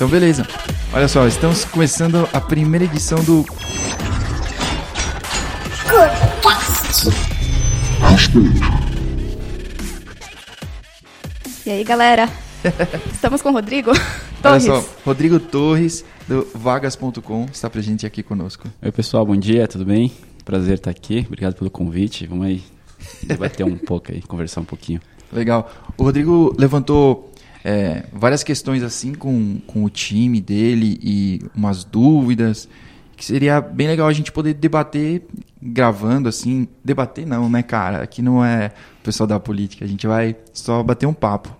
Então, beleza. Olha só, estamos começando a primeira edição do. E aí, galera? Estamos com o Rodrigo Olha Torres. só, Rodrigo Torres, do vagas.com, está presente aqui conosco. Oi, pessoal, bom dia, tudo bem? Prazer estar aqui, obrigado pelo convite. Vamos aí debater um pouco aí, conversar um pouquinho. Legal. O Rodrigo levantou é, várias questões assim com, com o time dele e umas dúvidas que seria bem legal a gente poder debater gravando assim. Debater não, né, cara? Aqui não é o pessoal da política, a gente vai só bater um papo.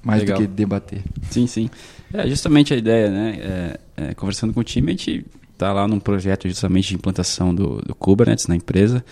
Mais Legal. do que debater. Sim, sim. É justamente a ideia, né? É, é, conversando com o time, a gente está lá num projeto justamente de implantação do, do Kubernetes na empresa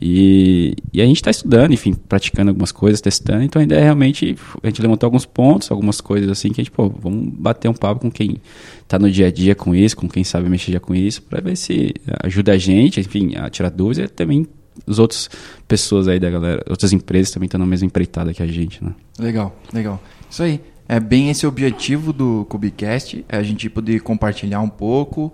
e, e a gente está estudando, enfim, praticando algumas coisas, testando. Então a ideia é realmente a gente levantou alguns pontos, algumas coisas assim que a gente, pô, vamos bater um papo com quem está no dia a dia com isso, com quem sabe mexer já com isso, para ver se ajuda a gente, enfim, a tirar dúvidas e também os outros pessoas aí da galera, outras empresas também estão na mesma empreitada que a gente, né? Legal, legal. Isso aí. É bem esse o objetivo do Cubicast, é a gente poder compartilhar um pouco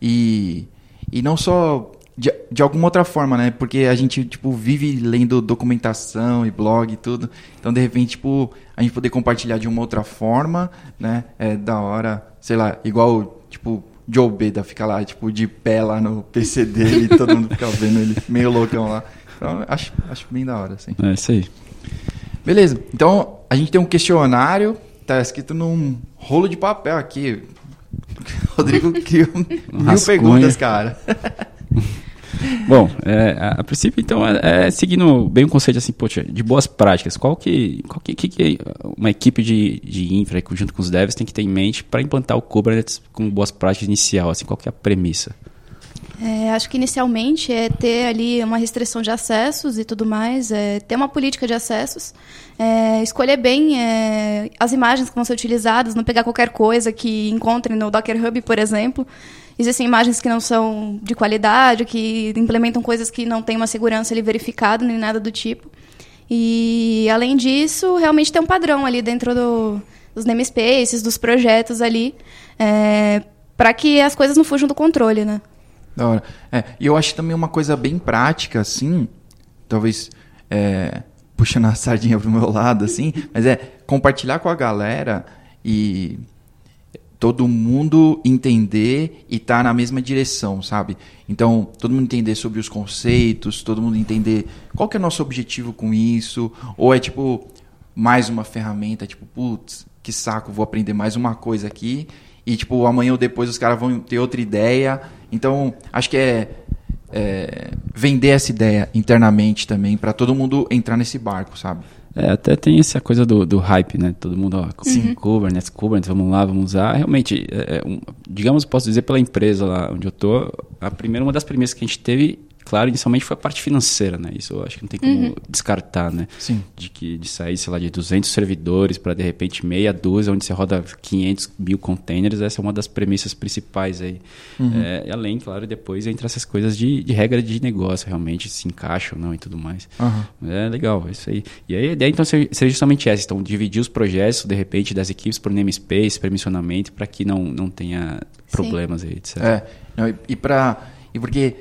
e, e não só de, de alguma outra forma, né? Porque a gente, tipo, vive lendo documentação e blog e tudo. Então, de repente, tipo, a gente poder compartilhar de uma outra forma, né? É da hora, sei lá, igual, tipo, Joe Beda fica lá, tipo, de pé lá no PC dele e todo mundo fica vendo ele meio loucão lá. Então, acho, acho bem da hora, assim. É isso aí. Beleza, então a gente tem um questionário, tá escrito num rolo de papel aqui. Rodrigo criou mil perguntas, cara. Bom, é, a, a princípio, então, é, é seguindo bem o conceito assim, poxa, de boas práticas. Qual que, qual que, que, que uma equipe de, de infra, junto com os devs, tem que ter em mente para implantar o Kubernetes com boas práticas inicial? Assim, qual que é a premissa? É, acho que inicialmente é ter ali uma restrição de acessos e tudo mais, é ter uma política de acessos, é, escolher bem é, as imagens que vão ser utilizadas, não pegar qualquer coisa que encontre no Docker Hub, por exemplo. Existem imagens que não são de qualidade, que implementam coisas que não têm uma segurança ali verificada, nem nada do tipo. E, além disso, realmente ter um padrão ali dentro do, dos namespaces, dos projetos ali, é, para que as coisas não fujam do controle, né? Da hora. É, e eu acho também uma coisa bem prática, assim, talvez é, puxando a sardinha pro meu lado, assim, mas é compartilhar com a galera e todo mundo entender e estar na mesma direção, sabe? Então, todo mundo entender sobre os conceitos, todo mundo entender qual que é o nosso objetivo com isso, ou é tipo mais uma ferramenta, tipo, putz, que saco, vou aprender mais uma coisa aqui e tipo amanhã ou depois os caras vão ter outra ideia. Então, acho que é, é vender essa ideia internamente também para todo mundo entrar nesse barco, sabe? É, até tem essa coisa do, do hype, né? Todo mundo, ó, Sim. Kubernetes, Kubernetes, vamos lá, vamos usar. Realmente, é, um, digamos, posso dizer pela empresa lá onde eu tô, a primeira, uma das primeiras que a gente teve, claro, inicialmente foi a parte financeira, né? Isso eu acho que não tem como Uhum. descartar, né? Sim. De, que, de sair, sei lá, de 200 servidores para, de repente, meia dúzia, onde você roda 500 mil containers. Essa é uma das premissas principais aí. É, e além, claro, depois entra essas coisas de, de regra de negócio, realmente, se encaixa ou não e tudo mais. Aham. É legal, é isso aí. E aí a ideia então seria justamente essa, então dividir os projetos, de repente, das equipes por namespace, permissionamento, para que não, não tenha problemas aí, etc. É, não, e, e para e porque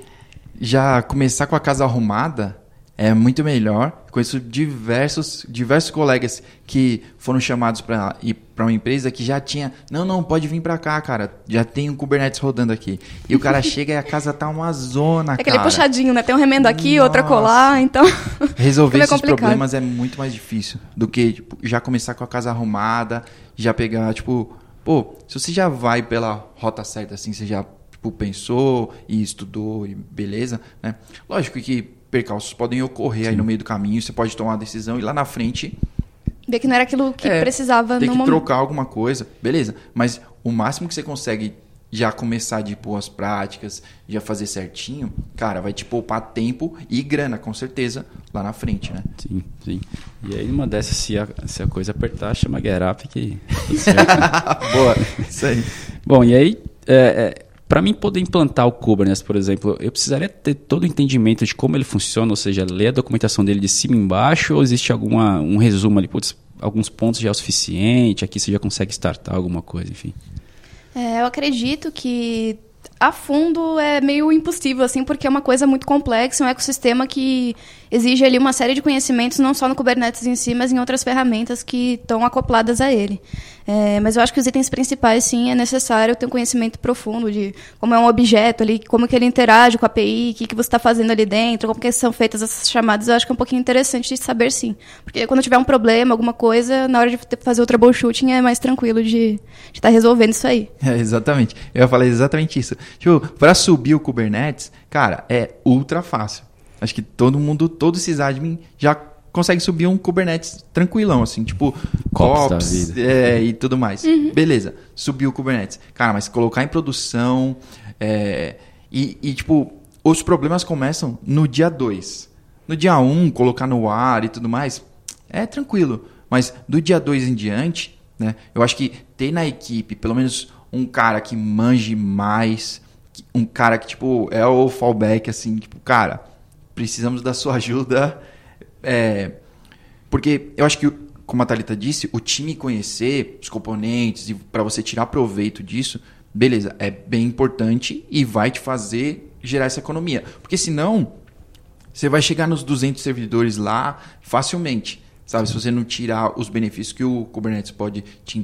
já começar com a casa arrumada é muito melhor. Conheço diversos diversos colegas que foram chamados para ir para uma empresa que já tinha, não, não, pode vir para cá, cara. Já tem um Kubernetes rodando aqui. E o cara chega e a casa tá uma zona, É aquele cara. puxadinho, né? Tem um remendo aqui, outra Nossa. colar, então. Resolver esses complicado. problemas é muito mais difícil do que tipo, já começar com a casa arrumada, já pegar, tipo, pô, se você já vai pela rota certa assim, você já tipo, pensou e estudou e beleza, né? Lógico que percalços podem ocorrer aí no meio do caminho, você pode tomar uma decisão e lá na frente Ver que não era aquilo que é, precisava ter no que momento. trocar alguma coisa, beleza? Mas o máximo que você consegue já começar de boas práticas, já fazer certinho, cara, vai te poupar tempo e grana, com certeza, lá na frente, né? Sim, sim. E aí, numa dessas, se a, se a coisa apertar, chama Get Up que tá tudo certo. Boa, isso aí. Bom, e aí, é, para mim poder implantar o Kubernetes, por exemplo, eu precisaria ter todo o entendimento de como ele funciona, ou seja, ler a documentação dele de cima embaixo, ou existe alguma, um resumo ali, putz, alguns pontos já é o suficiente, aqui você já consegue startar alguma coisa, enfim. É, eu acredito que a fundo é meio impossível, assim, porque é uma coisa muito complexa, um ecossistema que exige ali uma série de conhecimentos, não só no Kubernetes em si, mas em outras ferramentas que estão acopladas a ele. É, mas eu acho que os itens principais, sim, é necessário ter um conhecimento profundo de como é um objeto ali, como que ele interage com a API, o que, que você está fazendo ali dentro, como que são feitas essas chamadas. Eu acho que é um pouquinho interessante de saber, sim. Porque quando tiver um problema, alguma coisa, na hora de fazer o troubleshooting é mais tranquilo de estar tá resolvendo isso aí. É, exatamente. Eu falar exatamente isso. Tipo, para subir o Kubernetes, cara, é ultra fácil. Acho que todo mundo, todos esses admin já consegue subir um Kubernetes tranquilão, assim, tipo COPS é, e tudo mais. Uhum. Beleza, subiu o Kubernetes. Cara, mas colocar em produção é, e, e, tipo, os problemas começam no dia 2. No dia 1, um, colocar no ar e tudo mais, é tranquilo. Mas do dia 2 em diante, né, eu acho que ter na equipe pelo menos um cara que manje mais, um cara que, tipo, é o fallback, assim, tipo, cara, precisamos da sua ajuda é, porque eu acho que, como a Thalita disse, o time conhecer os componentes e para você tirar proveito disso, beleza, é bem importante e vai te fazer gerar essa economia. Porque senão, você vai chegar nos 200 servidores lá facilmente, sabe? Se você não tirar os benefícios que o Kubernetes pode te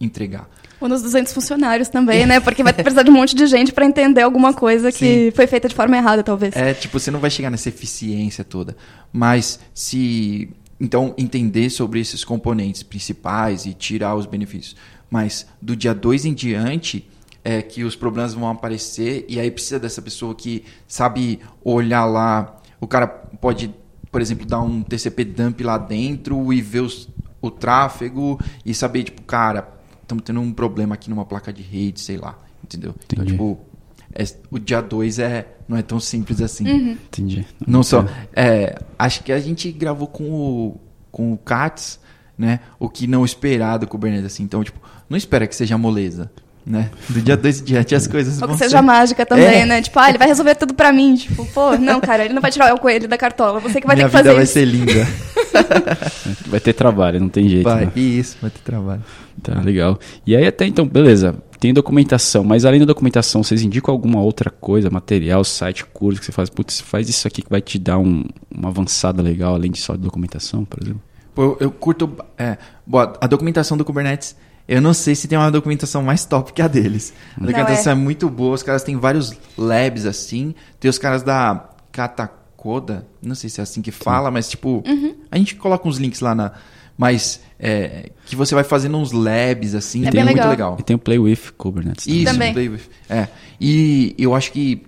entregar. Ou nos 200 funcionários também, né? Porque vai precisar de um monte de gente para entender alguma coisa Sim. que foi feita de forma errada, talvez. É, tipo, você não vai chegar nessa eficiência toda. Mas se. Então, entender sobre esses componentes principais e tirar os benefícios. Mas do dia 2 em diante, é que os problemas vão aparecer e aí precisa dessa pessoa que sabe olhar lá. O cara pode, por exemplo, dar um TCP dump lá dentro e ver os, o tráfego e saber, tipo, cara, estamos tendo um problema aqui numa placa de rede, sei lá. Entendeu? Então, Entendi. Então, tipo, é, o dia 2 é, não é tão simples assim. Uhum. Entendi. Não, não só. É, acho que a gente gravou com o, com o Katz, né? O que não esperar do Kubernetes, assim. Então, tipo, não espera que seja moleza. Né? Do dia 2 em diante as coisas Ou que seja ser... mágica também, é. né? Tipo, ah, ele vai resolver tudo pra mim. Tipo, pô, não, cara, ele não vai tirar o coelho da cartola. Você que vai Minha ter que fazer isso. Minha vida vai ser linda. vai ter trabalho, não tem jeito. Vai, né? isso, vai ter trabalho. Tá, legal. E aí até então, beleza, tem documentação, mas além da documentação, vocês indicam alguma outra coisa, material, site, curso, que você faz, putz, faz isso aqui que vai te dar um, uma avançada legal, além de só de documentação, por exemplo? Pô, eu, eu curto, é, boa, a documentação do Kubernetes eu não sei se tem uma documentação mais top que a deles. A não documentação é. é. muito boa, os caras têm vários labs assim. Tem os caras da Katakoda, não sei se é assim que fala, Sim. mas tipo, uhum. a gente coloca uns links lá na. Mas é, que você vai fazendo uns labs assim, é tem muito legal. legal. E tem o Play with Kubernetes. Isso, também. Play with. É. E eu acho que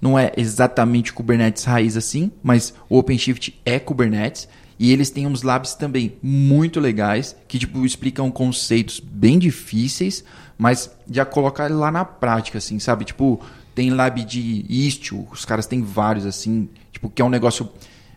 não é exatamente Kubernetes raiz assim, mas o OpenShift é Kubernetes. E eles têm uns labs também muito legais, que tipo, explicam conceitos bem difíceis, mas já colocar lá na prática, assim, sabe? Tipo, tem lab de Istio, os caras têm vários, assim, tipo, que é um negócio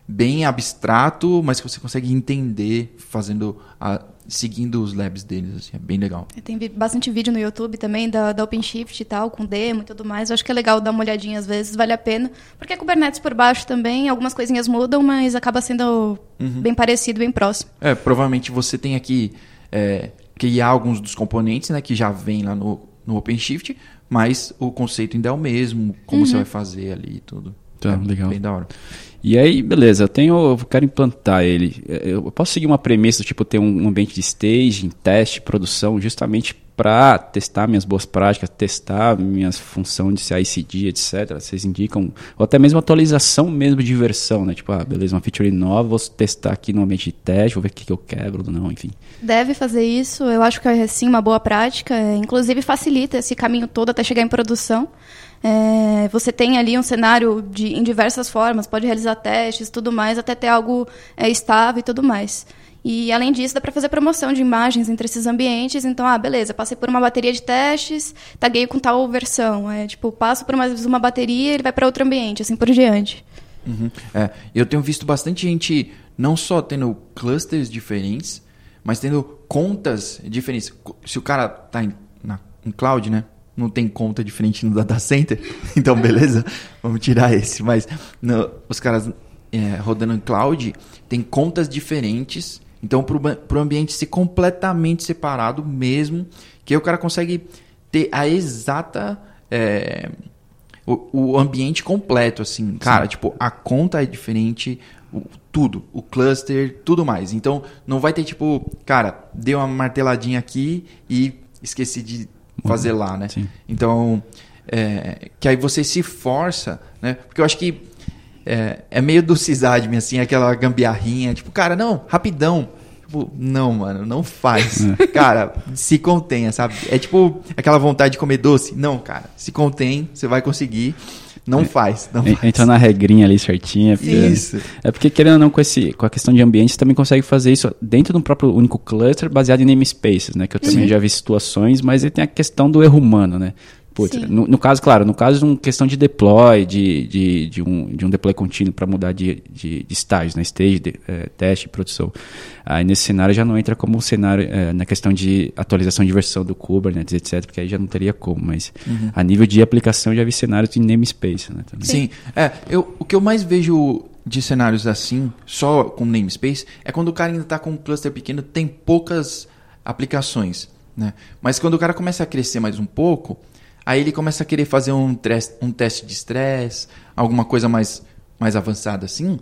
bem abstrato, mas que você consegue entender fazendo a, seguindo os labs deles, assim, é bem legal. Tem bastante vídeo no YouTube também da, da OpenShift e tal, com demo e tudo mais. Eu acho que é legal dar uma olhadinha às vezes, vale a pena. Porque a Kubernetes por baixo também, algumas coisinhas mudam, mas acaba sendo uhum. bem parecido, bem próximo. É, provavelmente você tem aqui é, criar alguns dos componentes, né, que já vem lá no, no OpenShift, mas o conceito ainda é o mesmo, como uhum. você vai fazer ali e tudo. Tá, é legal. Bem da hora. E aí, beleza, eu tenho, eu quero implantar ele. Eu posso seguir uma premissa, tipo, ter um ambiente de staging, teste, produção, justamente para testar minhas boas práticas, testar minhas funções de CI/CD, etc. Vocês indicam, ou até mesmo atualização mesmo de versão, né? Tipo, ah, beleza, uma feature nova, vou testar aqui no ambiente de teste, vou ver o que, que eu quebro ou não, enfim. Deve fazer isso, eu acho que é sim uma boa prática, inclusive facilita esse caminho todo até chegar em produção. É, você tem ali um cenário de, em diversas formas, pode realizar testes, tudo mais, até ter algo é, estável e tudo mais. E além disso, dá para fazer promoção de imagens entre esses ambientes. Então, ah, beleza, passei por uma bateria de testes, taguei com tal versão. É, tipo, passo por mais uma bateria, ele vai para outro ambiente, assim por diante. Uhum. É, eu tenho visto bastante gente não só tendo clusters diferentes, mas tendo contas diferentes. Se o cara está em, em cloud, né? Não tem conta diferente no data center, então beleza, vamos tirar esse. Mas no, os caras é, rodando em cloud tem contas diferentes, então para o ambiente ser completamente separado mesmo, que aí o cara consegue ter a exata. é, o, o ambiente completo, assim. Cara, tipo, a conta é diferente, o- tudo. O cluster, tudo mais. Então, não vai ter, tipo, cara, dei uma marteladinha aqui e esqueci de fazer lá, né? Sim. Então, é, que aí você se força, né? Porque eu acho que é, é meio do CISADME, assim, aquela gambiarrinha, tipo, cara, não, rapidão. Tipo, não, mano, não faz. Cara, se contenha, sabe? É tipo aquela vontade de comer doce. Não, cara, se contém, você vai conseguir. Não faz, não faz. Entra na regrinha ali certinha. porque- Isso. É porque, querendo ou não, com, esse, com a questão de ambiente, você também consegue fazer isso dentro de um próprio único cluster baseado em namespaces, né? Que eu também já vi situações, mas aí tem a questão do erro humano, né? Putz, no, no caso, claro, no caso de uma questão de deploy, de, de, de, um, de um deploy contínuo para mudar de, de, de estágio, né? Stage, de, eh, teste, produção. Aí nesse cenário já não entra como cenário eh, na questão de atualização de versão do Kubernetes, etc., porque aí já não teria como, mas a nível de aplicação já vi cenários de namespace, né? também. Sim. É, eu, o que eu mais vejo de cenários assim, só com namespace, é quando o cara ainda está com um cluster pequeno, tem poucas aplicações. Né? Mas quando o cara começa a crescer mais um pouco, aí ele começa a querer fazer um, um teste de estresse, alguma coisa mais, mais avançada assim.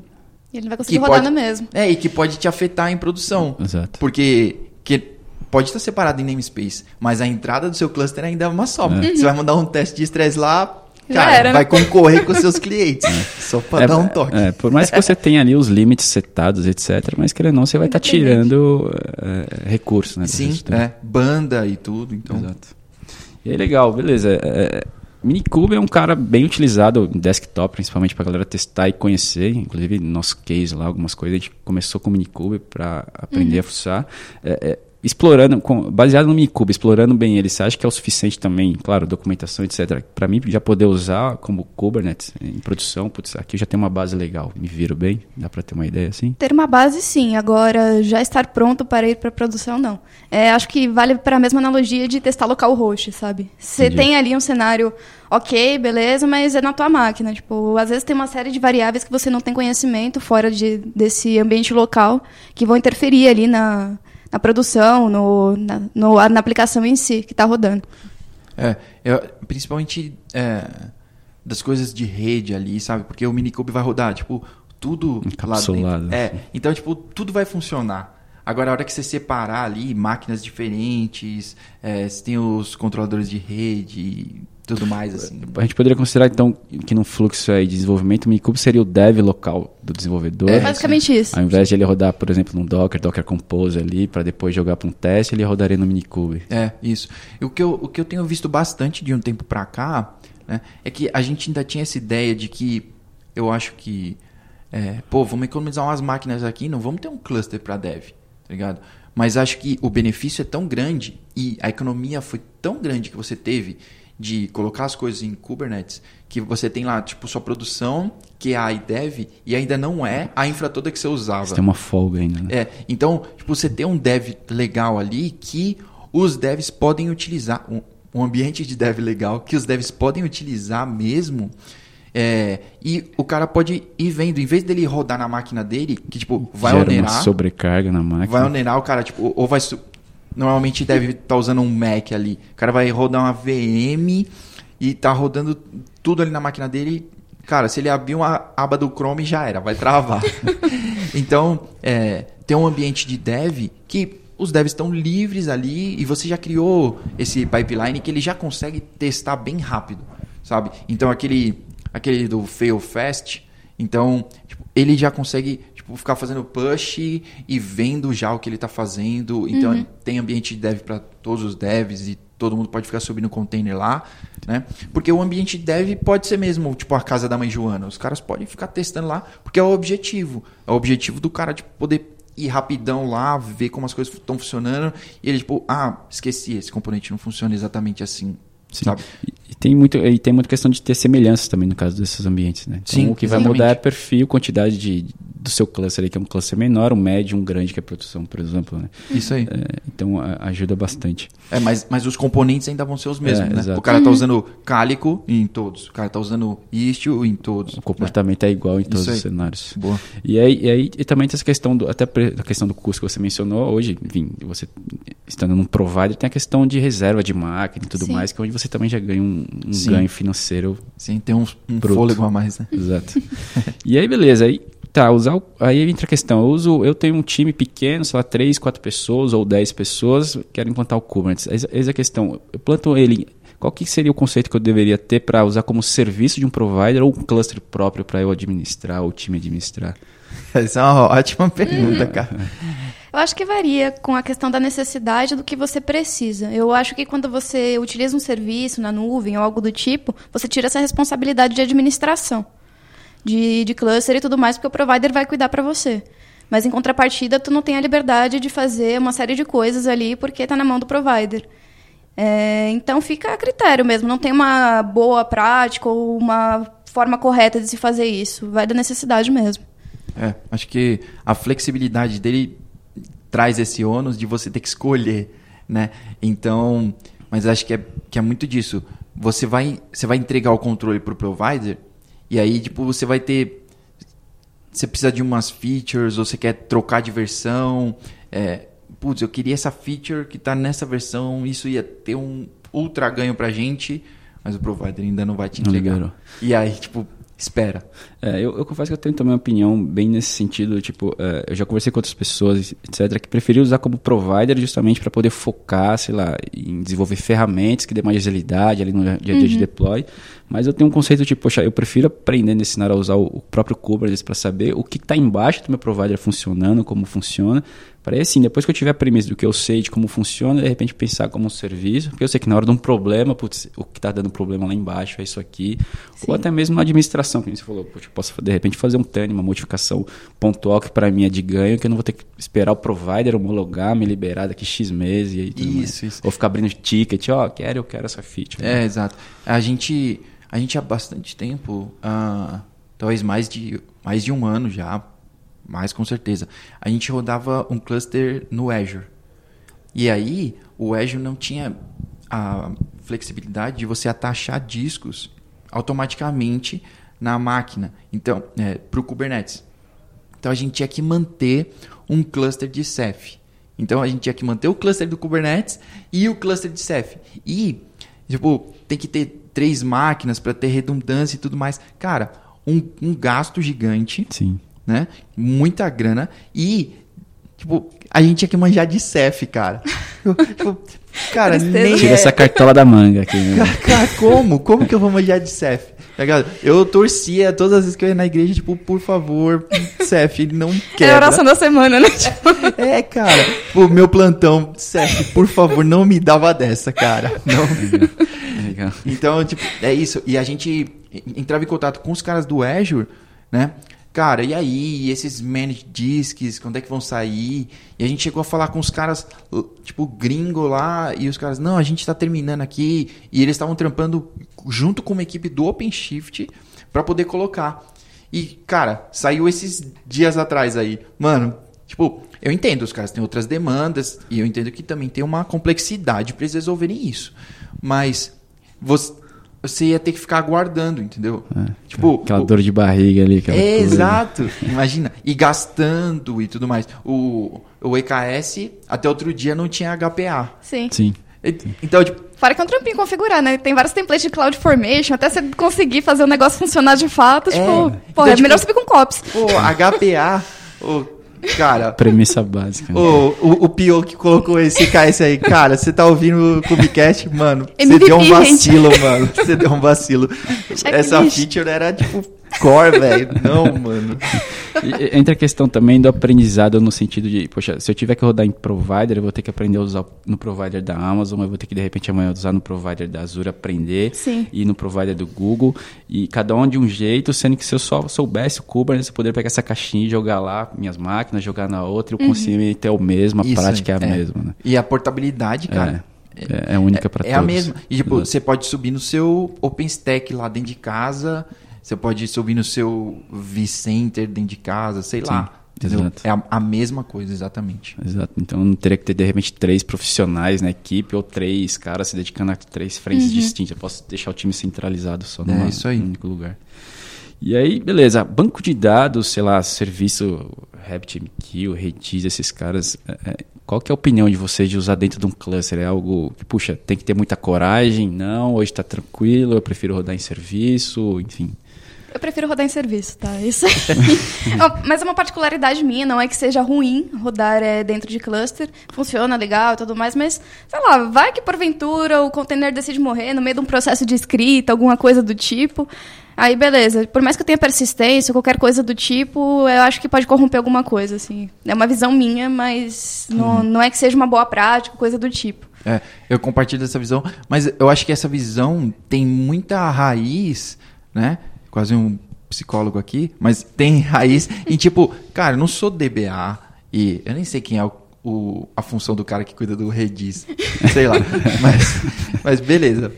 E ele não vai conseguir rodar pode- no mesmo. É, e que pode te afetar em produção. Exato. Porque que pode estar separado em namespace, mas a entrada do seu cluster ainda é uma só. Você vai mandar um teste de estresse lá, cara, era, né? vai concorrer com seus clientes. Só para dar um toque. é, por mais que você tenha ali os limites setados, etc., mas querendo ou não, você vai estar Independente. tirando é, recursos, né? Sim, é, banda e tudo, então. Exato. E aí, legal, beleza. É, Minikube é um cara bem utilizado em desktop, principalmente para galera testar e conhecer. Inclusive, no nosso case lá, algumas coisas, a gente começou com o Minikube para aprender a fuçar. É, é, explorando, com- baseado no Minikube, explorando bem ele, você acha que é o suficiente também, claro, documentação, etc. Para mim, já poder usar como Kubernetes em produção, putz, aqui eu já tem uma base legal, me viro bem, dá para ter uma ideia assim? Ter uma base, sim. Agora, já estar pronto para ir para produção, não. É, acho que vale para a mesma analogia de testar local host, sabe? Você tem ali um cenário, ok, beleza, mas é na tua máquina. Tipo, às vezes tem uma série de variáveis que você não tem conhecimento fora de, desse ambiente local que vão interferir ali na, na produção, no, na, no- na aplicação em si que está rodando. É, eu- principalmente é, das coisas de rede ali, sabe? Porque o Minikube vai rodar, tipo, tudo lá Encapsulado, dentro. É, então, tipo, tudo vai funcionar. Agora, a hora que você separar ali máquinas diferentes, é, você tem os controladores de rede tudo mais, assim. A gente poderia considerar, então, que no fluxo aí de desenvolvimento, o Minikube seria o dev local do desenvolvedor. É, Basicamente isso. Ao invés de ele rodar, por exemplo, num Docker, Docker Compose ali, para depois jogar para um teste, ele rodaria no Minikube. É, isso. E o que eu, o que eu tenho visto bastante de um tempo pra cá né, é que a gente ainda tinha essa ideia de que eu acho que, é, pô, vamos economizar umas máquinas aqui, não vamos ter um cluster pra dev, tá ligado? Mas acho que o benefício é tão grande e a economia foi tão grande que você teve de colocar as coisas em Kubernetes que você tem lá, tipo, sua produção, que é a iDev, e ainda não é a infra toda que você usava. Você tem uma folga ainda, né? É, então, tipo, você tem um dev legal ali que os devs podem utilizar, um, um ambiente de dev legal que os devs podem utilizar mesmo. é, e o cara pode ir vendo, em vez dele rodar na máquina dele, que tipo, vai Gera uma onerar, sobrecarga na máquina. vai onerar o cara, tipo, ou vai. Normalmente deve estar usando um Mac ali. O cara vai rodar uma VM e tá rodando tudo ali na máquina dele. Cara, se ele abrir uma aba do Chrome, já era, vai travar. então, é, tem um ambiente de dev que os devs estão livres ali e você já criou esse pipeline que ele já consegue testar bem rápido, sabe? Então, aquele, aquele do fail fast, então, tipo, ele já consegue ficar fazendo push e vendo já o que ele está fazendo. Então, tem ambiente de dev para todos os devs e todo mundo pode ficar subindo container lá, né? Porque o ambiente de dev pode ser mesmo, tipo, a casa da mãe Joana. Os caras podem ficar testando lá, porque é o objetivo. É o objetivo do cara, tipo, poder ir rapidão lá, ver como as coisas estão funcionando. E ele, tipo, ah, esqueci, esse componente não funciona exatamente assim, Sim. sabe? E, tem muito, e tem muita questão de ter semelhanças também no caso desses ambientes, né? Então, Sim, o que vai exatamente. mudar é perfil, quantidade de, do seu cluster aí, que é um cluster menor, um médio, um grande, que é produção, por exemplo. Né? Isso aí. É, então a, ajuda bastante. É, mas, mas os componentes ainda vão ser os mesmos, É, né? exato. O cara tá usando cálico em todos. O cara tá usando istio em todos. O comportamento é igual em todos os cenários. Boa. E aí, e aí e também tem essa questão do, até a questão do custo que você mencionou hoje, enfim, você estando num provider, tem a questão de reserva de máquina e tudo Sim. mais, que é onde você também já ganha um, um Sim. ganho financeiro Sim, tem um, um Bruto. fôlego a mais, né? Exato. e aí, beleza. Aí, tá, usar o- aí entra a questão. Eu, uso, eu tenho um time pequeno, sei lá, 3, 4 pessoas ou 10 pessoas, quero implantar o Kubernetes. Eis, eis a questão. Eu planto ele. Qual que seria o conceito que eu deveria ter para usar como serviço de um provider ou um cluster próprio para eu administrar ou o time administrar? Essa é uma ótima pergunta, cara. Eu acho que varia com a questão da necessidade do que você precisa. Eu acho que quando você utiliza um serviço na nuvem ou algo do tipo, você tira essa responsabilidade de administração, de, de cluster e tudo mais, porque o provider vai cuidar para você. Mas em contrapartida, tu não tem a liberdade de fazer uma série de coisas ali porque está na mão do provider. É, então fica a critério mesmo, não tem uma boa prática ou uma forma correta de se fazer isso. Vai da necessidade mesmo. É, acho que a flexibilidade dele traz esse ônus de você ter que escolher, né? Então, mas acho que é, que é muito disso. Você vai, você vai entregar o controle pro provider e aí, tipo, você vai ter... Você precisa de umas features ou você quer trocar de versão. É, putz, eu queria essa feature que tá nessa versão, isso ia ter um ultra ganho pra gente, mas o provider ainda não vai te entregar. E aí, tipo, espera. É, eu, eu confesso que eu tenho também uma opinião bem nesse sentido, tipo, é, eu já conversei com outras pessoas, etc, que preferiam usar como provider justamente para poder focar, sei lá, em desenvolver ferramentas que dê mais agilidade ali no dia a dia de deploy, mas eu tenho um conceito tipo, poxa, eu prefiro aprender nesse cenário a usar o, o próprio Kubernetes para saber o que está embaixo do meu provider funcionando, como funciona, para aí assim, depois que eu tiver a premissa do que eu sei de como funciona, de repente pensar como um serviço, porque eu sei que na hora de um problema, putz, o que está dando problema lá embaixo é isso aqui, ou até mesmo na administração, como você falou, eu posso de repente fazer um TAN, uma modificação pontual que para mim é de ganho, que eu não vou ter que esperar o provider homologar, me liberar daqui X meses e aí tudo mais. Isso, isso. Ou ficar abrindo ticket, ó, quero, eu quero essa feature. É, exato. A gente, a gente há bastante tempo, ah, talvez mais de, mais de um ano já, mais com certeza, a gente rodava um cluster no Azure. E aí, o Azure não tinha a flexibilidade de você atachar discos automaticamente na máquina, então, para o Kubernetes. Então, a gente tinha que manter um cluster de Ceph. Então, a gente tinha que manter o cluster do Kubernetes e o cluster de Ceph. E, tipo, tem que ter três máquinas para ter redundância e tudo mais. Cara, um, um gasto gigante, Sim. Né? Muita grana e, tipo, a gente tinha que manjar de Ceph, cara. tipo, cara, Tristeza. nem Tira é... essa cartola da manga aqui, né? Cara, cara, como? Como que eu vou manjar de Ceph? Tá ligado? Eu torcia todas as vezes que eu ia na igreja, tipo, por favor, Ceph, não É a oração da semana, né? Tipo, É, cara. O meu plantão, Ceph, por favor, não me dava dessa, cara. Não. Legal. Então, tipo, é isso. E a gente entrava em contato com os caras do Azure, né? Cara, e aí, esses managed disks, quando é que vão sair? E a gente chegou a falar com os caras, tipo, gringo lá, e os caras, não, a gente tá terminando aqui, e eles estavam trampando junto com uma equipe do OpenShift para poder colocar. E, cara, saiu esses dias atrás aí. Mano, tipo, eu entendo, os caras têm outras demandas, e eu entendo que também tem uma complexidade para eles resolverem isso. Mas você, você ia ter que ficar aguardando, entendeu? tipo, Aquela o- dor de barriga ali. É, exato. Imagina. E gastando e tudo mais. O, o EKS, até outro dia, não tinha HPA. Sim. Sim. E- Então, tipo, Fora que é um trampinho configurar, né? Tem vários templates de CloudFormation, até você conseguir fazer o negócio funcionar de fato, É. tipo, Então, pô, é tipo- melhor subir com COPS. pô, HPA, ô, cara, Premissa básica. né? o, o, o Pio que colocou esse KS aí, cara, você tá ouvindo o Clubcast, mano, você deu um gente. vacilo, mano. Você deu um vacilo. Essa feature era, tipo, core, velho. Não, mano. E- Entra a questão também do aprendizado no sentido de, poxa, se eu tiver que rodar em provider, eu vou ter que aprender a usar no provider da Amazon, eu vou ter que de repente amanhã usar no provider da Azure, aprender, Sim. e no provider do Google, e cada um de um jeito, sendo que se eu só soubesse o Kubernetes, eu poderia pegar essa caixinha e jogar lá minhas máquinas, jogar na outra, e o conhecimento é o mesmo, a Isso prática é a mesma, né? E a portabilidade, cara. É, é única para É todos. a mesma. E tipo, você pode subir no seu OpenStack lá dentro de casa, você pode subir no seu vCenter dentro de casa, sei lá. Sim, entendeu? exato. É a, a mesma coisa, exatamente. Exato. Então teria que ter, de repente, três profissionais na equipe ou três caras se dedicando a três frentes distintas. Eu posso deixar o time centralizado só numa, É, isso aí. num único lugar. E aí, beleza. Banco de dados, sei lá, serviço RabbitMQ, Redis, esses caras. é, é, qual que é a opinião de vocês de usar dentro de um cluster? É algo que, puxa, tem que ter muita coragem? Não, hoje está tranquilo, eu prefiro rodar em serviço, enfim. Eu prefiro rodar em serviço, tá? Isso aí. Mas é uma particularidade minha, não é que seja ruim rodar é, dentro de cluster. Funciona legal e tudo mais, mas, sei lá, vai que porventura o container decide morrer no meio de um processo de escrita, alguma coisa do tipo. Aí, beleza. Por mais que eu tenha persistência, qualquer coisa do tipo, eu acho que pode corromper alguma coisa, assim. É uma visão minha, mas não, não é que seja uma boa prática, coisa do tipo. É, eu compartilho dessa visão, mas eu acho que essa visão tem muita raiz, né? Quase um psicólogo aqui, mas tem raiz em tipo, cara, eu não sou DBA e eu nem sei quem é o, o- a função do cara que cuida do Redis, sei lá, mas, mas beleza.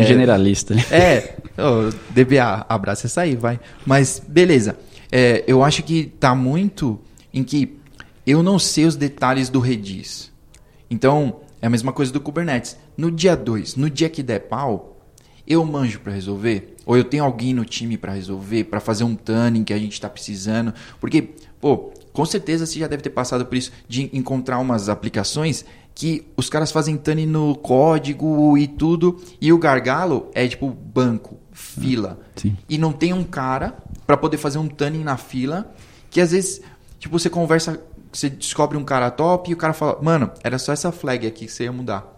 Um generalista. É, ô, DBA, abraça essa aí, vai. Mas, beleza. É, eu acho que tá muito em que eu não sei os detalhes do Redis. Então, é a mesma coisa do Kubernetes. No dia 2, no dia que der pau, eu manjo para resolver? Ou eu tenho alguém no time para resolver, para fazer um tuning que a gente está precisando? Porque, pô, com certeza você já deve ter passado por isso de encontrar umas aplicações que os caras fazem tuning no código e tudo, e o gargalo é tipo banco, fila. Sim. E não tem um cara para poder fazer um tuning na fila, que às vezes, tipo, você conversa, você descobre um cara top e o cara fala, mano, era só essa flag aqui que você ia mudar.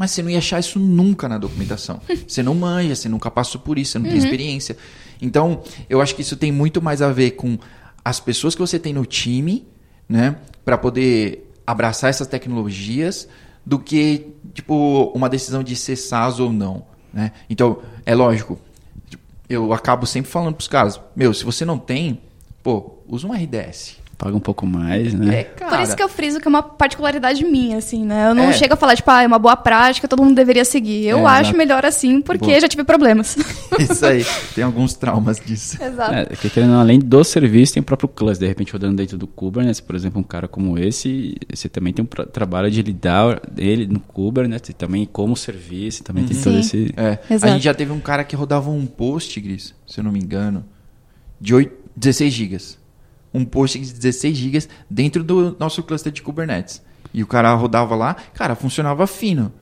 Mas você não ia achar isso nunca na documentação. Você não manja, você nunca passou por isso, você não tem experiência. Então, eu acho que isso tem muito mais a ver com as pessoas que você tem no time, né, para poder abraçar essas tecnologias, do que tipo uma decisão de ser SaaS ou não, né? Então, é lógico, eu acabo sempre falando pros caras, meu, se você não tem, pô, usa um RDS. Paga um pouco mais, né? É, cara. Por isso que eu friso que é uma particularidade minha, assim, né? Eu não É. chego a falar, tipo, ah, é uma boa prática, todo mundo deveria seguir. Eu É, acho exato. melhor assim, porque Boa. já tive problemas. Isso aí, tem alguns traumas disso. Exato. É, porque querendo, além do serviço, tem o próprio cluster. De repente, rodando dentro do Kubernetes, por exemplo, um cara como esse, você também tem um pra- trabalho de lidar ele no Kubernetes, e também como serviço, também tem todo Sim. esse... É, a Exato. gente já teve um cara que rodava um post, Gris, se eu não me engano, de 8, 16 gigas. Um post de 16 gigas dentro do nosso cluster de Kubernetes. E o cara rodava lá, cara, funcionava fino.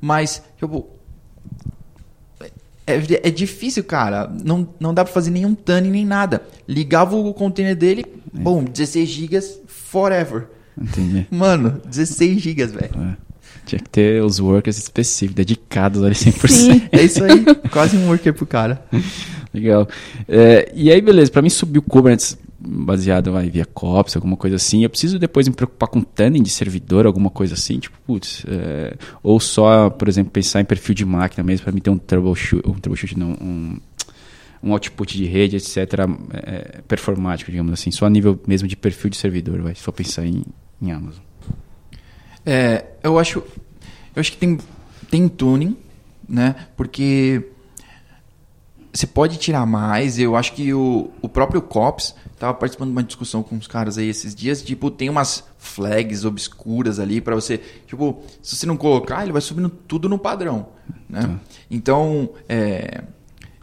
Mas, tipo, é, é difícil, cara. Não, não dá pra fazer nenhum tuning nem nada. Ligava o container dele, bom, 16 gigas forever. Entendi. Mano, 16 gigas, velho. É. Tinha que ter os workers específicos, dedicados ali 100%. Sim. É isso aí, quase um worker pro cara. Legal. É, e aí, beleza, para mim subir o Kubernetes baseado vai, via COPS, alguma coisa assim, eu preciso depois me preocupar com tuning de servidor, alguma coisa assim, tipo, putz, é, ou só, por exemplo, pensar em perfil de máquina mesmo, para mim ter um troubleshoot, um troubleshoot não, um, um output de rede, etc., é, performático, digamos assim, só a nível mesmo de perfil de servidor, vai, se for pensar em, em Amazon. É, eu acho, eu acho que tem, tem tuning, né? Porque você pode tirar mais. Eu acho que o, o próprio COPS tava participando de uma discussão com os caras aí esses dias. Tipo, tem umas flags obscuras ali para você. Tipo, se você não colocar, ele vai subindo tudo no padrão, né? Então, é,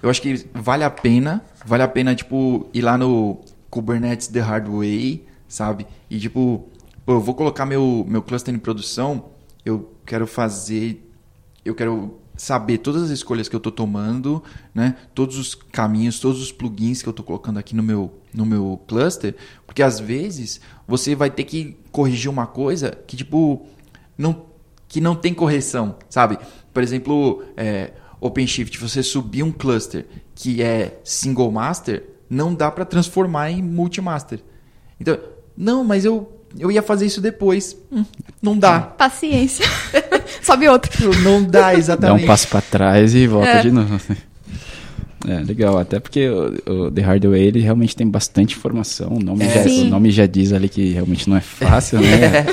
eu acho que vale a pena, vale a pena tipo ir lá no Kubernetes The Hard Way, sabe? E tipo, pô, eu vou colocar meu meu cluster em produção, eu quero fazer eu quero saber todas as escolhas que eu estou tomando, né? Todos os caminhos, todos os plugins que eu estou colocando aqui no meu no meu cluster, porque às vezes você vai ter que corrigir uma coisa que tipo não que não tem correção, sabe? Por exemplo, é, OpenShift, você subir um cluster que é single master, não dá para transformar em multimaster. Então, não, mas eu eu ia fazer isso depois. Hum, não dá. Paciência. Sobe outro. Não dá Dá exatamente. um passo para trás e volta É. de novo. É, legal. Até porque o, o The Hard Way ele realmente tem bastante informação. O nome, É. já, Sim. o nome já diz ali que realmente não é fácil, né?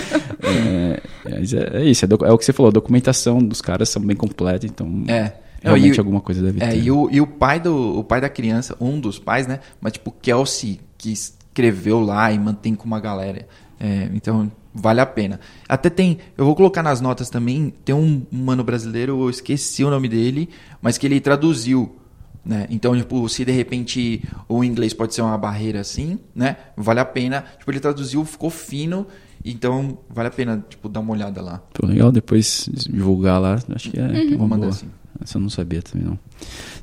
é, é, é isso. É, docu- é o que você falou. A documentação dos caras são bem completa. Então, É. realmente e alguma coisa deve É, ter. e o, e o pai do o pai da criança, um dos pais, né? Mas tipo, Kelsey, que escreveu lá e mantém com uma galera. É, então, vale a pena. Até tem, eu vou colocar nas notas também, tem um mano brasileiro, eu esqueci o nome dele, mas que ele traduziu. Né? Então, tipo, se de repente o inglês pode ser uma barreira assim, né? Vale a pena. Tipo, ele traduziu, ficou fino, então vale a pena, tipo, dar uma olhada lá. Pô, legal depois divulgar lá. Acho que é, é uma Vou mandar boa. assim. Essa eu não sabia também, não.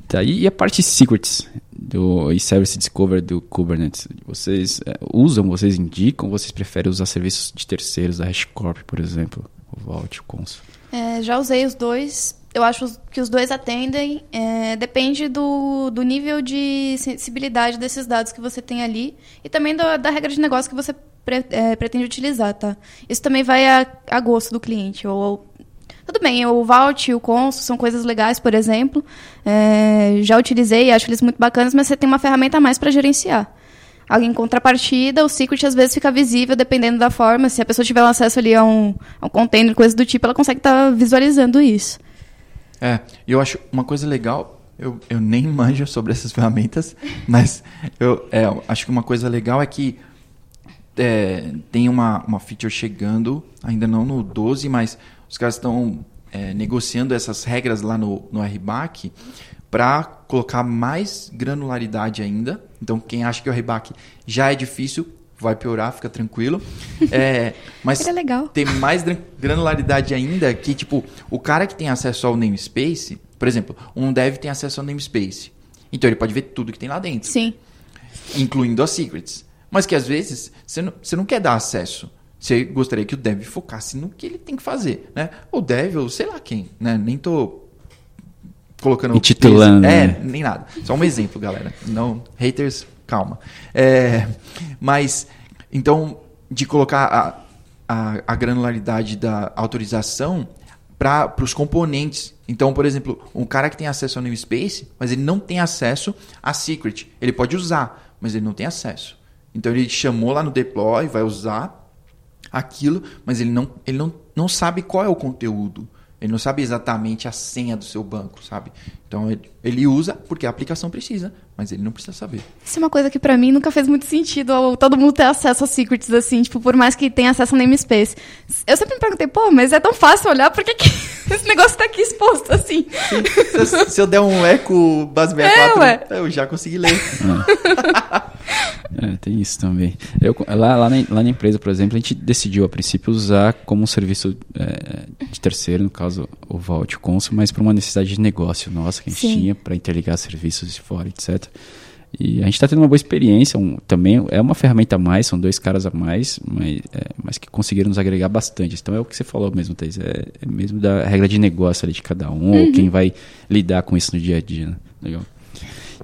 Tá, e, a parte secrets do, e Service Discover do Kubernetes? Vocês é, usam, vocês indicam, vocês preferem usar serviços de terceiros, da HashiCorp, por exemplo? O Vault, o Consul. É, já usei os dois. Eu acho que os dois atendem. É, depende do, do nível de sensibilidade desses dados que você tem ali e também da, da regra de negócio que você pre- é, pretende utilizar, tá? Isso também vai a, a gosto do cliente. Ou, ou- tudo bem, o Vault e o Consul são coisas legais, por exemplo. É, já utilizei, acho eles muito bacanas, mas você tem uma ferramenta a mais para gerenciar. Em contrapartida, o secret às vezes fica visível dependendo da forma. Se a pessoa tiver acesso ali a um, a um container, coisa do tipo, ela consegue estar visualizando isso. É, eu acho uma coisa legal, eu, eu nem manjo sobre essas ferramentas, mas eu é, acho que uma coisa legal é que é, tem uma, uma feature chegando, ainda não no 12, mas os caras estão é, negociando essas regras lá no, no RBAC para colocar mais granularidade ainda. Então, quem acha que o RBAC já é difícil, vai piorar, fica tranquilo. É, mas Ele é legal. tem mais gran- granularidade ainda que, tipo, o cara que tem acesso ao namespace, por exemplo, um dev tem acesso ao namespace. Então ele pode ver tudo que tem lá dentro, Sim. incluindo as secrets. Mas que às vezes você não, você não quer dar acesso. Você gostaria que o dev focasse no que ele tem que fazer, né? O dev, ou sei lá quem, né? Nem tô colocando... Intitulando, É, né? nem nada. Só um exemplo, galera. Não, haters, calma. É, mas, então, de colocar a, a, a granularidade da autorização para os componentes. Então, por exemplo, um cara que tem acesso ao namespace, mas ele não tem acesso a secret. Ele pode usar, mas ele não tem acesso. Então, ele chamou lá no deploy, vai usar aquilo, mas ele não, ele não, não sabe qual é o conteúdo. Ele não sabe exatamente a senha do seu banco, sabe? Então ele, ele usa porque a aplicação precisa, mas ele não precisa saber. Isso é uma coisa que pra mim nunca fez muito sentido, ou todo mundo ter acesso a secrets, assim, tipo, por mais que tenha acesso ao namespace. Eu sempre me perguntei, pô, mas é tão fácil olhar, por que, que esse negócio tá aqui exposto, assim? se, se eu der um eco base 64, ué. eu já consegui ler. É, tem isso também. Eu, lá, lá, na, lá na empresa, por exemplo, a gente decidiu a princípio usar como um serviço é, de terceiro, no caso o Vault Consul, mas para uma necessidade de negócio nossa que a gente Sim. tinha para interligar serviços de fora, etc. E a gente está tendo uma boa experiência. Um, também é uma ferramenta a mais, são dois caras a mais, mas, é, mas que conseguiram nos agregar bastante. Então é o que você falou mesmo, Thais. É, é mesmo da regra de negócio ali de cada um, ou quem vai lidar com isso no dia a dia. Né? Legal.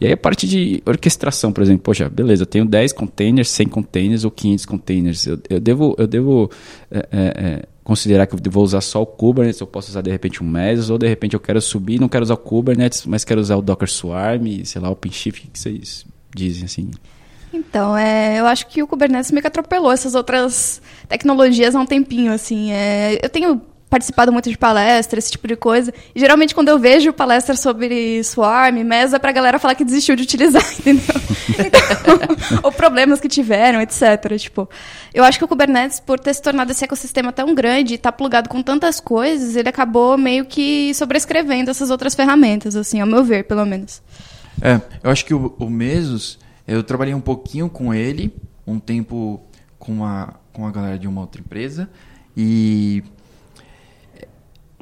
E aí a parte de orquestração, por exemplo, poxa, beleza, eu tenho 10 containers, 100 containers ou 500 containers. Eu, eu devo, eu devo é, é, é, considerar que eu vou usar só o Kubernetes, eu posso usar de repente um Mesos, ou de repente eu quero subir, não quero usar o Kubernetes, mas quero usar o Docker Swarm, sei lá, o OpenShift, o que vocês dizem assim? Então, é, eu acho que o Kubernetes meio que atropelou essas outras tecnologias há um tempinho, assim. É, eu tenho participado muito de palestras, esse tipo de coisa. E geralmente quando eu vejo palestras sobre Swarm, Mesos, é pra galera falar que desistiu de utilizar, entendeu? Então, ou problemas que tiveram, etc. Tipo, eu acho que o Kubernetes, por ter se tornado esse ecossistema tão grande e tá plugado com tantas coisas, ele acabou meio que sobrescrevendo essas outras ferramentas, assim, ao meu ver, pelo menos. É, eu acho que o, o Mesos, eu trabalhei um pouquinho com ele, um tempo com a, com a galera de uma outra empresa, e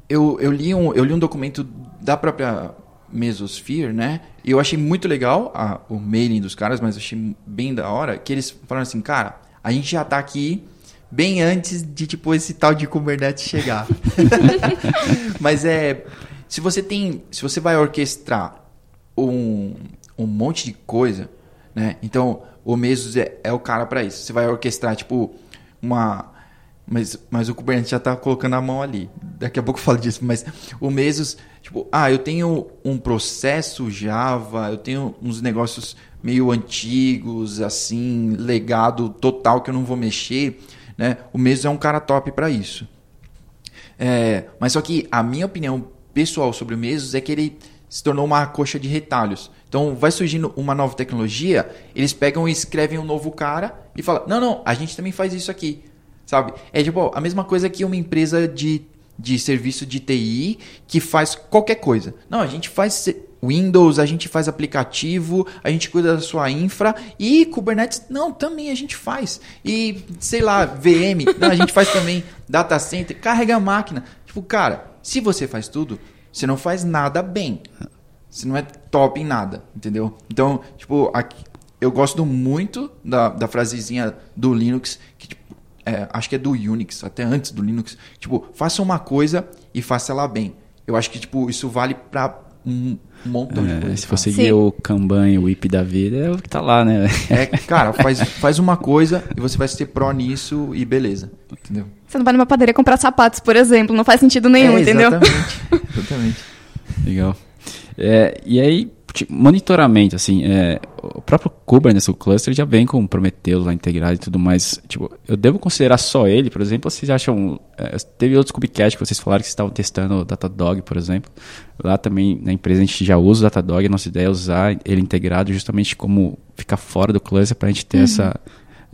eu, eu, li um, eu li um documento da própria Mesosphere, né? E eu achei muito legal a, o mailing dos caras, mas achei bem da hora, que eles falaram assim, cara, a gente já tá aqui bem antes de, tipo, esse tal de Kubernetes chegar. mas é... Se você tem... Se você vai orquestrar um, um monte de coisa, né? Então, o Mesos é, é o cara para isso. Você vai orquestrar, tipo, uma... Mas, mas o Kubernetes já tá colocando a mão ali. Daqui a pouco eu falo disso. Mas o Mesos, tipo, ah, eu tenho um processo Java, eu tenho uns negócios meio antigos, assim, legado total que eu não vou mexer, né? O Mesos é um cara top para isso. É, mas só que a minha opinião pessoal sobre o Mesos é que ele se tornou uma coxa de retalhos. Então, vai surgindo uma nova tecnologia, eles pegam e escrevem um novo cara e falam: não, não, a gente também faz isso aqui. Sabe? É tipo a mesma coisa que uma empresa de, de serviço de TI que faz qualquer coisa. Não, a gente faz Windows, a gente faz aplicativo, a gente cuida da sua infra e Kubernetes, não, também a gente faz. E sei lá, VM, não, a gente faz também data center, carrega a máquina. Tipo, cara, se você faz tudo, você não faz nada bem. Você não é top em nada, entendeu? Então, tipo, aqui, eu gosto muito da, da frasezinha do Linux, que tipo, é, acho que é do Unix, até antes do Linux. Tipo, faça uma coisa e faça ela bem. Eu acho que, tipo, isso vale para um montão é, de coisa. Se você seguir o Kanban e o IP da vida, é o que tá lá, né? É, cara, faz, faz uma coisa e você vai ser pró nisso e beleza, entendeu? Você não vai numa padaria comprar sapatos, por exemplo, não faz sentido nenhum, é, entendeu? Exatamente, exatamente. Legal. É, e aí, tipo, monitoramento, assim, é, o próprio Kubernetes, o cluster, já vem com Prometheus lá integrado e tudo mais. Tipo, eu devo considerar só ele, por exemplo, vocês acham... É, teve outros Kubecast que vocês falaram que vocês estavam testando o Datadog, por exemplo. Lá também, na empresa, a gente já usa o Datadog, a nossa ideia é usar ele integrado justamente como ficar fora do cluster para a gente ter uhum. essa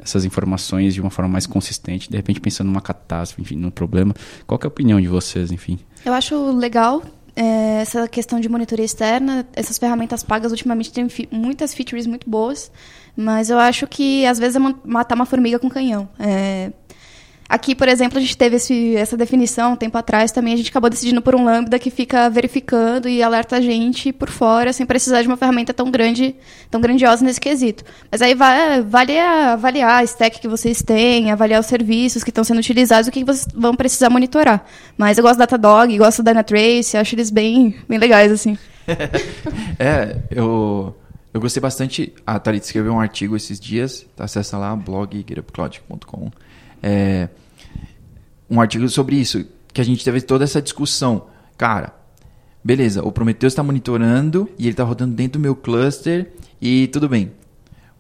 essas informações de uma forma mais consistente, de repente pensando numa catástrofe, enfim, num problema. Qual é a opinião de vocês, enfim? Eu acho legal é, essa questão de monitoria externa, essas ferramentas pagas ultimamente têm muitas features muito boas, mas eu acho que às vezes é matar uma formiga com canhão. É, Aqui, por exemplo, a gente teve esse, essa definição um tempo atrás também. A gente acabou decidindo por um lambda que fica verificando e alerta a gente por fora, sem precisar de uma ferramenta tão grande, tão grandiosa nesse quesito. Mas aí vai, vale avaliar a stack que vocês têm, avaliar os serviços que estão sendo utilizados, o que vocês vão precisar monitorar. Mas eu gosto do Datadog, gosto da Dynatrace, acho eles bem, bem legais, assim. é, eu... Eu gostei bastante. A Thalita escreveu um artigo esses dias. Acessa lá, blog getupcloud.com. É, um artigo sobre isso, que a gente teve toda essa discussão. Cara, beleza, o Prometheus está monitorando e ele está rodando dentro do meu cluster e tudo bem.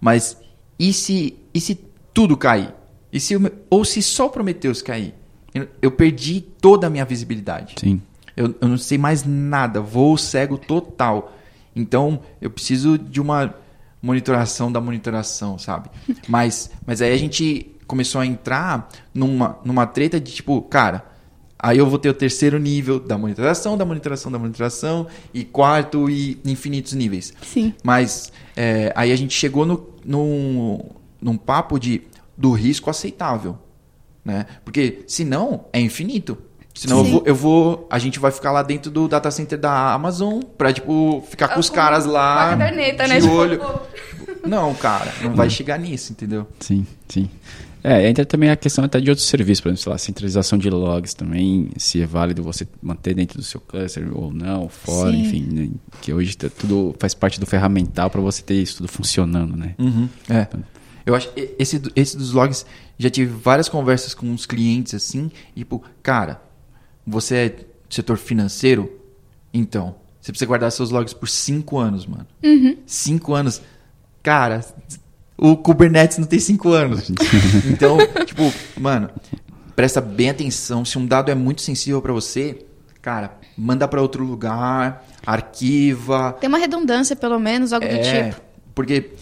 Mas e se, e se tudo cair? E se, ou se só o Prometheus cair? Eu, eu perdi toda a minha visibilidade. Sim. Eu, eu não sei mais nada, voo cego total. Então, eu preciso de uma monitoração da monitoração, sabe? Mas, mas aí a gente começou a entrar numa, numa treta de tipo, cara, aí eu vou ter o terceiro nível da monitoração, da monitoração, da monitoração, e quarto e infinitos níveis. Sim. Mas é, aí a gente chegou no, no, num papo de, do risco aceitável. Né? Porque senão é infinito. Senão eu vou, eu vou, A gente vai ficar lá dentro do data center da Amazon pra, tipo, ficar com os caras lá. Caderneta, de né? Tipo, olho. Não, cara, não vai chegar nisso, entendeu? Sim, sim. É, entra também a questão até de outros serviços, por exemplo, sei lá, centralização de logs também, se é válido você manter dentro do seu cluster ou não, fora, Sim. enfim, né? que hoje tá tudo faz parte do ferramental para você ter isso tudo funcionando, né? Uhum, é. Então, eu acho esse esse dos logs já tive várias conversas com uns clientes assim, e, tipo, cara, você é setor financeiro, então você precisa guardar seus logs por cinco anos, mano. Uhum. Cinco anos, cara, o Kubernetes não tem cinco anos. então, tipo, mano, presta bem atenção. Se um dado é muito sensível para você, cara, manda para outro lugar, arquiva. Tem uma redundância, pelo menos, algo é, do tipo. Porque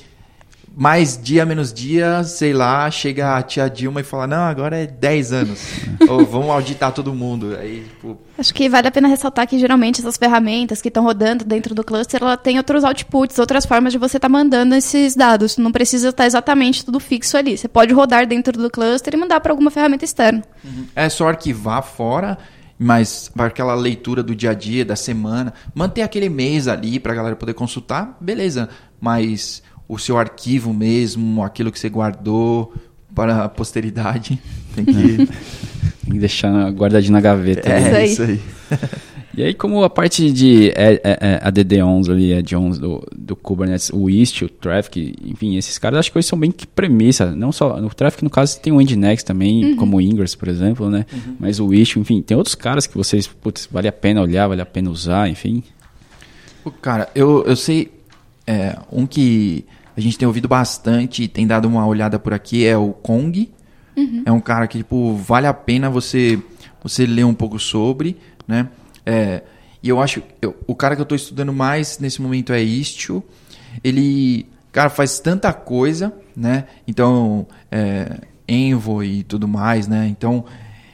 mais dia menos dia, sei lá, chega a tia Dilma e fala: Não, agora é 10 anos. Ou vamos auditar todo mundo. Aí, tipo... Acho que vale a pena ressaltar que geralmente essas ferramentas que estão rodando dentro do cluster, ela tem outros outputs, outras formas de você estar tá mandando esses dados. Não precisa estar exatamente tudo fixo ali. Você pode rodar dentro do cluster e mandar para alguma ferramenta externa. Uhum. É só arquivar fora mas para aquela leitura do dia a dia, da semana, manter aquele mês ali para a galera poder consultar, beleza. Mas o seu arquivo mesmo, aquilo que você guardou para a posteridade. Tem que, Tem que deixar guardadinho na gaveta. É, né? isso aí. E aí, como a parte de é, é, é, a DD11 ali, a Jones do, do Kubernetes, o Ist, o Traffic, enfim, esses caras acho que eles são bem que premissa. Não só no Traffic, no caso, tem o Nginx também, uhum. como o Ingress, por exemplo, né? Uhum. Mas o Ist, enfim, tem outros caras que vocês, putz, vale a pena olhar, vale a pena usar, enfim. Cara, eu, eu sei é, um que a gente tem ouvido bastante e tem dado uma olhada por aqui é o Kong. Uhum. É um cara que tipo vale a pena você você ler um pouco sobre, né? É, E eu acho, eu, o cara que eu tô estudando mais nesse momento é Istio. Ele, cara, faz tanta coisa, né? Então, é, Envo e tudo mais, né? Então,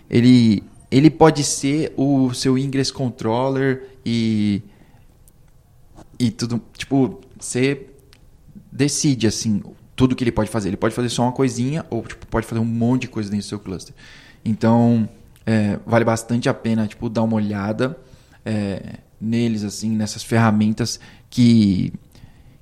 ele, ele pode ser o seu Ingress Controller e e tudo, tipo, você decide assim tudo que ele pode fazer. Ele pode fazer só uma coisinha ou tipo, pode fazer um monte de coisa dentro do seu cluster. Então, é, vale bastante a pena tipo dar uma olhada é, neles assim, nessas ferramentas que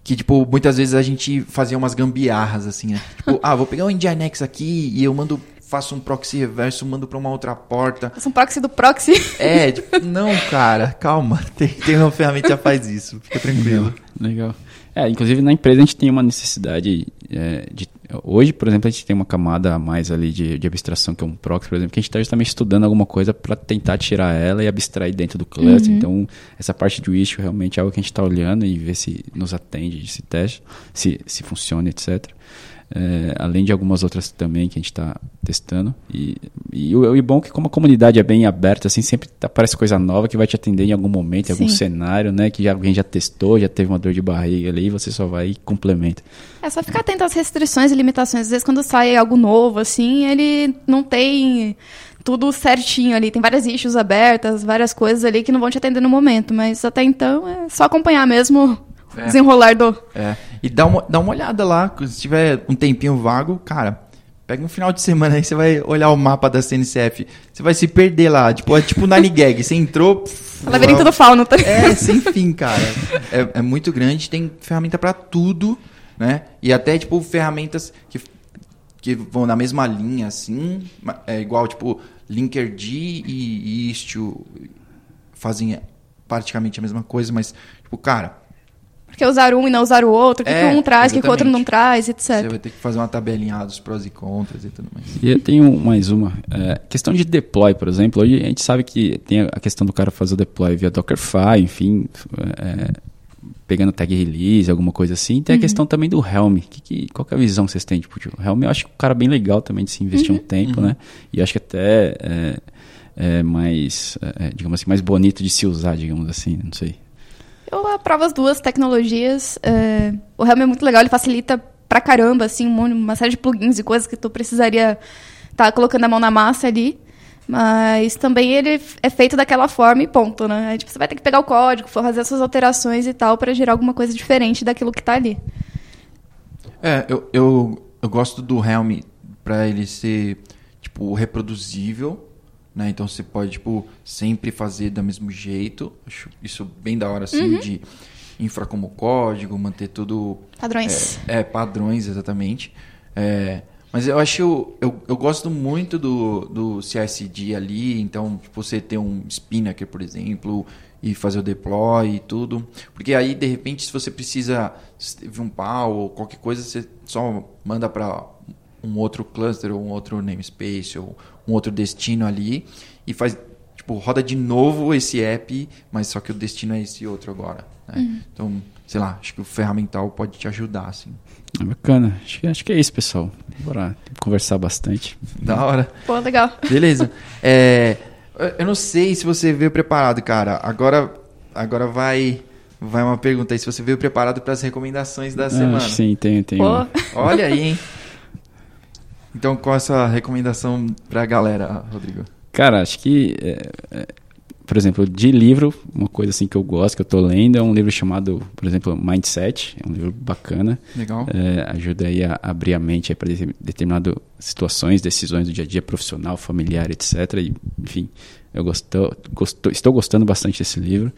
que tipo muitas vezes a gente fazia umas gambiarras assim, né? tipo, ah, vou pegar o Nginx aqui e eu mando faço um proxy reverso, mando para uma outra porta. Faço um proxy do proxy. É, tipo, não, cara, calma. Tem, tem uma ferramenta que já faz isso. Fica tranquilo. Legal. É, inclusive na empresa a gente tem uma necessidade é, de. Hoje, por exemplo, a gente tem uma camada a mais ali de, de abstração, que é um proxy, por exemplo, que a gente está justamente estudando alguma coisa para tentar tirar ela e abstrair dentro do cluster. Uhum. Então, essa parte do issue realmente é algo que a gente está olhando e ver se nos atende, se teste, se, se funciona, etc. É, além de algumas outras também que a gente está testando. E, e, o, e bom é que como a comunidade é bem aberta, assim, sempre aparece coisa nova que vai te atender em algum momento, em algum cenário, né? Que já, alguém já testou, já teve uma dor de barriga ali, e você só vai e complementa. É só ficar atento às restrições e limitações. Às vezes quando sai algo novo, assim, ele não tem tudo certinho ali. Tem várias issues abertas, várias coisas ali que não vão te atender no momento. Mas até então é só acompanhar mesmo é. desenrolar do. É. E dá uma, dá uma olhada lá, se tiver um tempinho vago, cara. Pega um final de semana aí, você vai olhar o mapa da CNCF. Você vai se perder lá. Tipo, é tipo Nine Gag. Você entrou. Pff, Labirinto do Fauno, tá? É, sem fim, cara. É, é muito grande, tem ferramenta para tudo, né? E até, tipo, ferramentas que, que vão na mesma linha, assim. É igual, tipo, Linkerd e Istio fazem praticamente a mesma coisa, mas, tipo, cara, porque usar um e não usar o outro, o que, é, que um traz, o que, o outro não traz, etc. Você vai ter que fazer uma tabelinha dos prós e contras e tudo mais. E eu tenho mais uma. É, questão de deploy, por exemplo. Hoje a gente sabe que tem a questão do cara fazer o deploy via Dockerfile, enfim, é, pegando tag release, alguma coisa assim. Tem uhum. a questão também do Helm. Que, que, qual que é a visão que vocês têm? Tipo, o Helm eu acho que um cara bem legal também de se investir uhum. um tempo, uhum. né? E acho que até é, é mais, é, digamos assim, mais bonito de se usar, digamos assim, não sei. Eu aprovo as duas tecnologias. É, o Helm é muito legal, ele facilita pra caramba, assim, uma série de plugins e coisas que tu precisaria estar tá colocando a mão na massa ali. Mas também ele é feito daquela forma e ponto, né? Aí, tipo, você vai ter que pegar o código, fazer as suas alterações e tal para gerar alguma coisa diferente daquilo que está ali. É, eu, eu, eu gosto do Helm para ele ser, tipo, reproduzível né? Então você pode, tipo, sempre fazer do mesmo jeito. Acho isso bem da hora, assim, uhum. de infra como código, manter tudo... Padrões. É, é padrões, exatamente. É, mas eu acho, eu, eu gosto muito do, do CSD ali, então, tipo, você ter um Spinnaker, por exemplo, e fazer o deploy e tudo. Porque aí, de repente, se você precisa de um pau ou qualquer coisa, você só manda para um outro cluster ou um outro namespace ou um outro destino ali e faz tipo roda de novo esse app, mas só que o destino é esse outro agora. Né? Uhum. Então, sei lá, acho que o ferramental pode te ajudar, assim. É bacana. Acho que, acho que é isso, pessoal. Bora conversar bastante. Da hora. Pô, legal. Beleza. É, eu não sei se você veio preparado, cara. Agora, agora vai vai uma pergunta aí. Se você veio preparado para as recomendações da ah, semana. Sim, tem, tem. Olha aí, hein? Então, qual é a sua recomendação para a galera, Rodrigo? Cara, acho que, é, é, por exemplo, de livro, uma coisa assim que eu gosto, que eu estou lendo, é um livro chamado, por exemplo, Mindset. É um livro bacana. Legal. É, ajuda aí a abrir a mente para determinadas situações, decisões do dia a dia, profissional, familiar, etc. E, enfim, eu gosto, gosto, estou gostando bastante desse livro.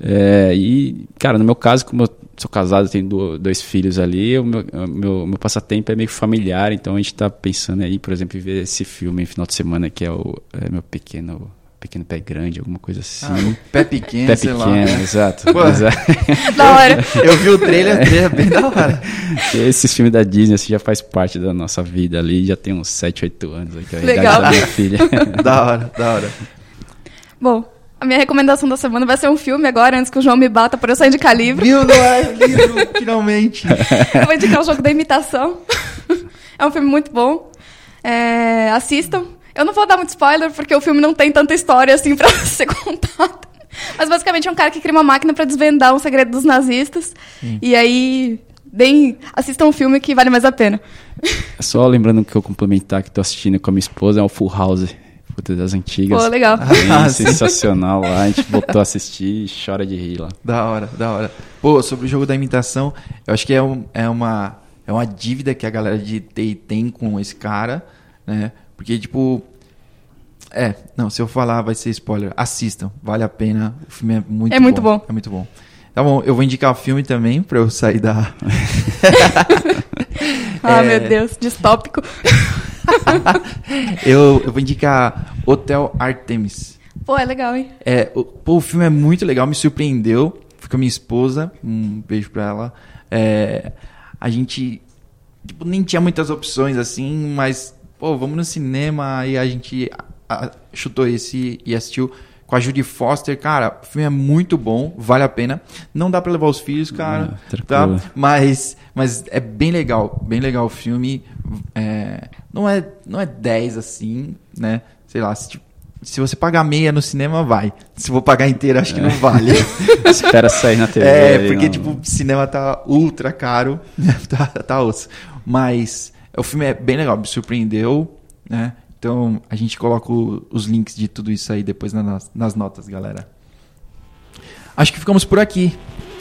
É, e, cara, no meu caso, como eu sou casado, tenho dois filhos ali, o meu, meu, meu passatempo é meio familiar, então a gente está pensando aí, por exemplo, em ver esse filme no final de semana, que é o é meu pequeno pequeno pé grande, alguma coisa assim. Ah, pé pequeno, pé pequeno, lá, exato. exato. da hora. Eu vi o trailer, é bem da hora. Esse filme da Disney assim, já faz parte da nossa vida ali, já tem uns 7, 8 anos. Aí, que é a Legal. da minha filha. da hora, da hora. Bom, a minha recomendação da semana vai ser um filme agora, antes que o João me bata por eu sair de calibre. Viu, não é livro, finalmente. eu vou indicar o jogo da imitação. é um filme muito bom. É, assistam. Eu não vou dar muito spoiler, porque o filme não tem tanta história assim pra ser contado. Mas basicamente é um cara que cria uma máquina pra desvendar um segredo dos nazistas. E aí, bem, assistam um filme que vale mais a pena. É Só lembrando que eu complementar que tô assistindo com a minha esposa é o Full House. Puta, das antigas. Pô, legal. Bem Ah, sim. sensacional lá. A gente voltou a assistir e chora de rir lá. Da hora, da hora. Pô, sobre o jogo da imitação, eu acho que é, um- é, uma, é uma dívida que a galera de TI tem com esse cara, né? Porque, tipo. É, não, se eu falar vai ser spoiler. Assistam, vale a pena. O filme é muito É muito bom. É muito bom. Tá bom, eu vou indicar o filme também pra eu sair da. Ah, É. meu Deus, distópico. eu, eu vou indicar Hotel Artemis. Pô, é legal, hein? É, o, pô, o filme é muito legal, me surpreendeu. Fui com a minha esposa, um beijo pra ela. É, a gente tipo, nem tinha muitas opções assim, mas, pô, vamos no cinema. Aí a gente a- chutou esse e assistiu com a Judy Foster. Cara, o filme é muito bom, vale a pena. Não dá pra levar os filhos, cara, É, tá? Mas, mas é bem legal, bem legal o filme. É, não, é, não é 10 assim, né? Sei lá, se, se você pagar meia no cinema, vai. Se for pagar inteira, acho que não vale. Espera sair na TV. É, porque, não- tipo, o cinema tá ultra caro, tá, tá osso. Mas o filme é bem legal, me surpreendeu, né? Então a gente coloca o- os links de tudo isso aí depois na- nas, nas notas, galera. Acho que ficamos por aqui.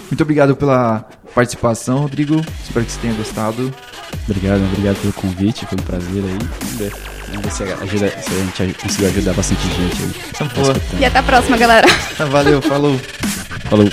Muito obrigado pela participação, Rodrigo. Espero que você tenha gostado. Obrigado, obrigado pelo convite, foi um prazer aí. Vamos ver, se, ajuda, se a gente conseguiu ajudar bastante gente aí. Então. E até a próxima, galera. valeu, falou. Falou.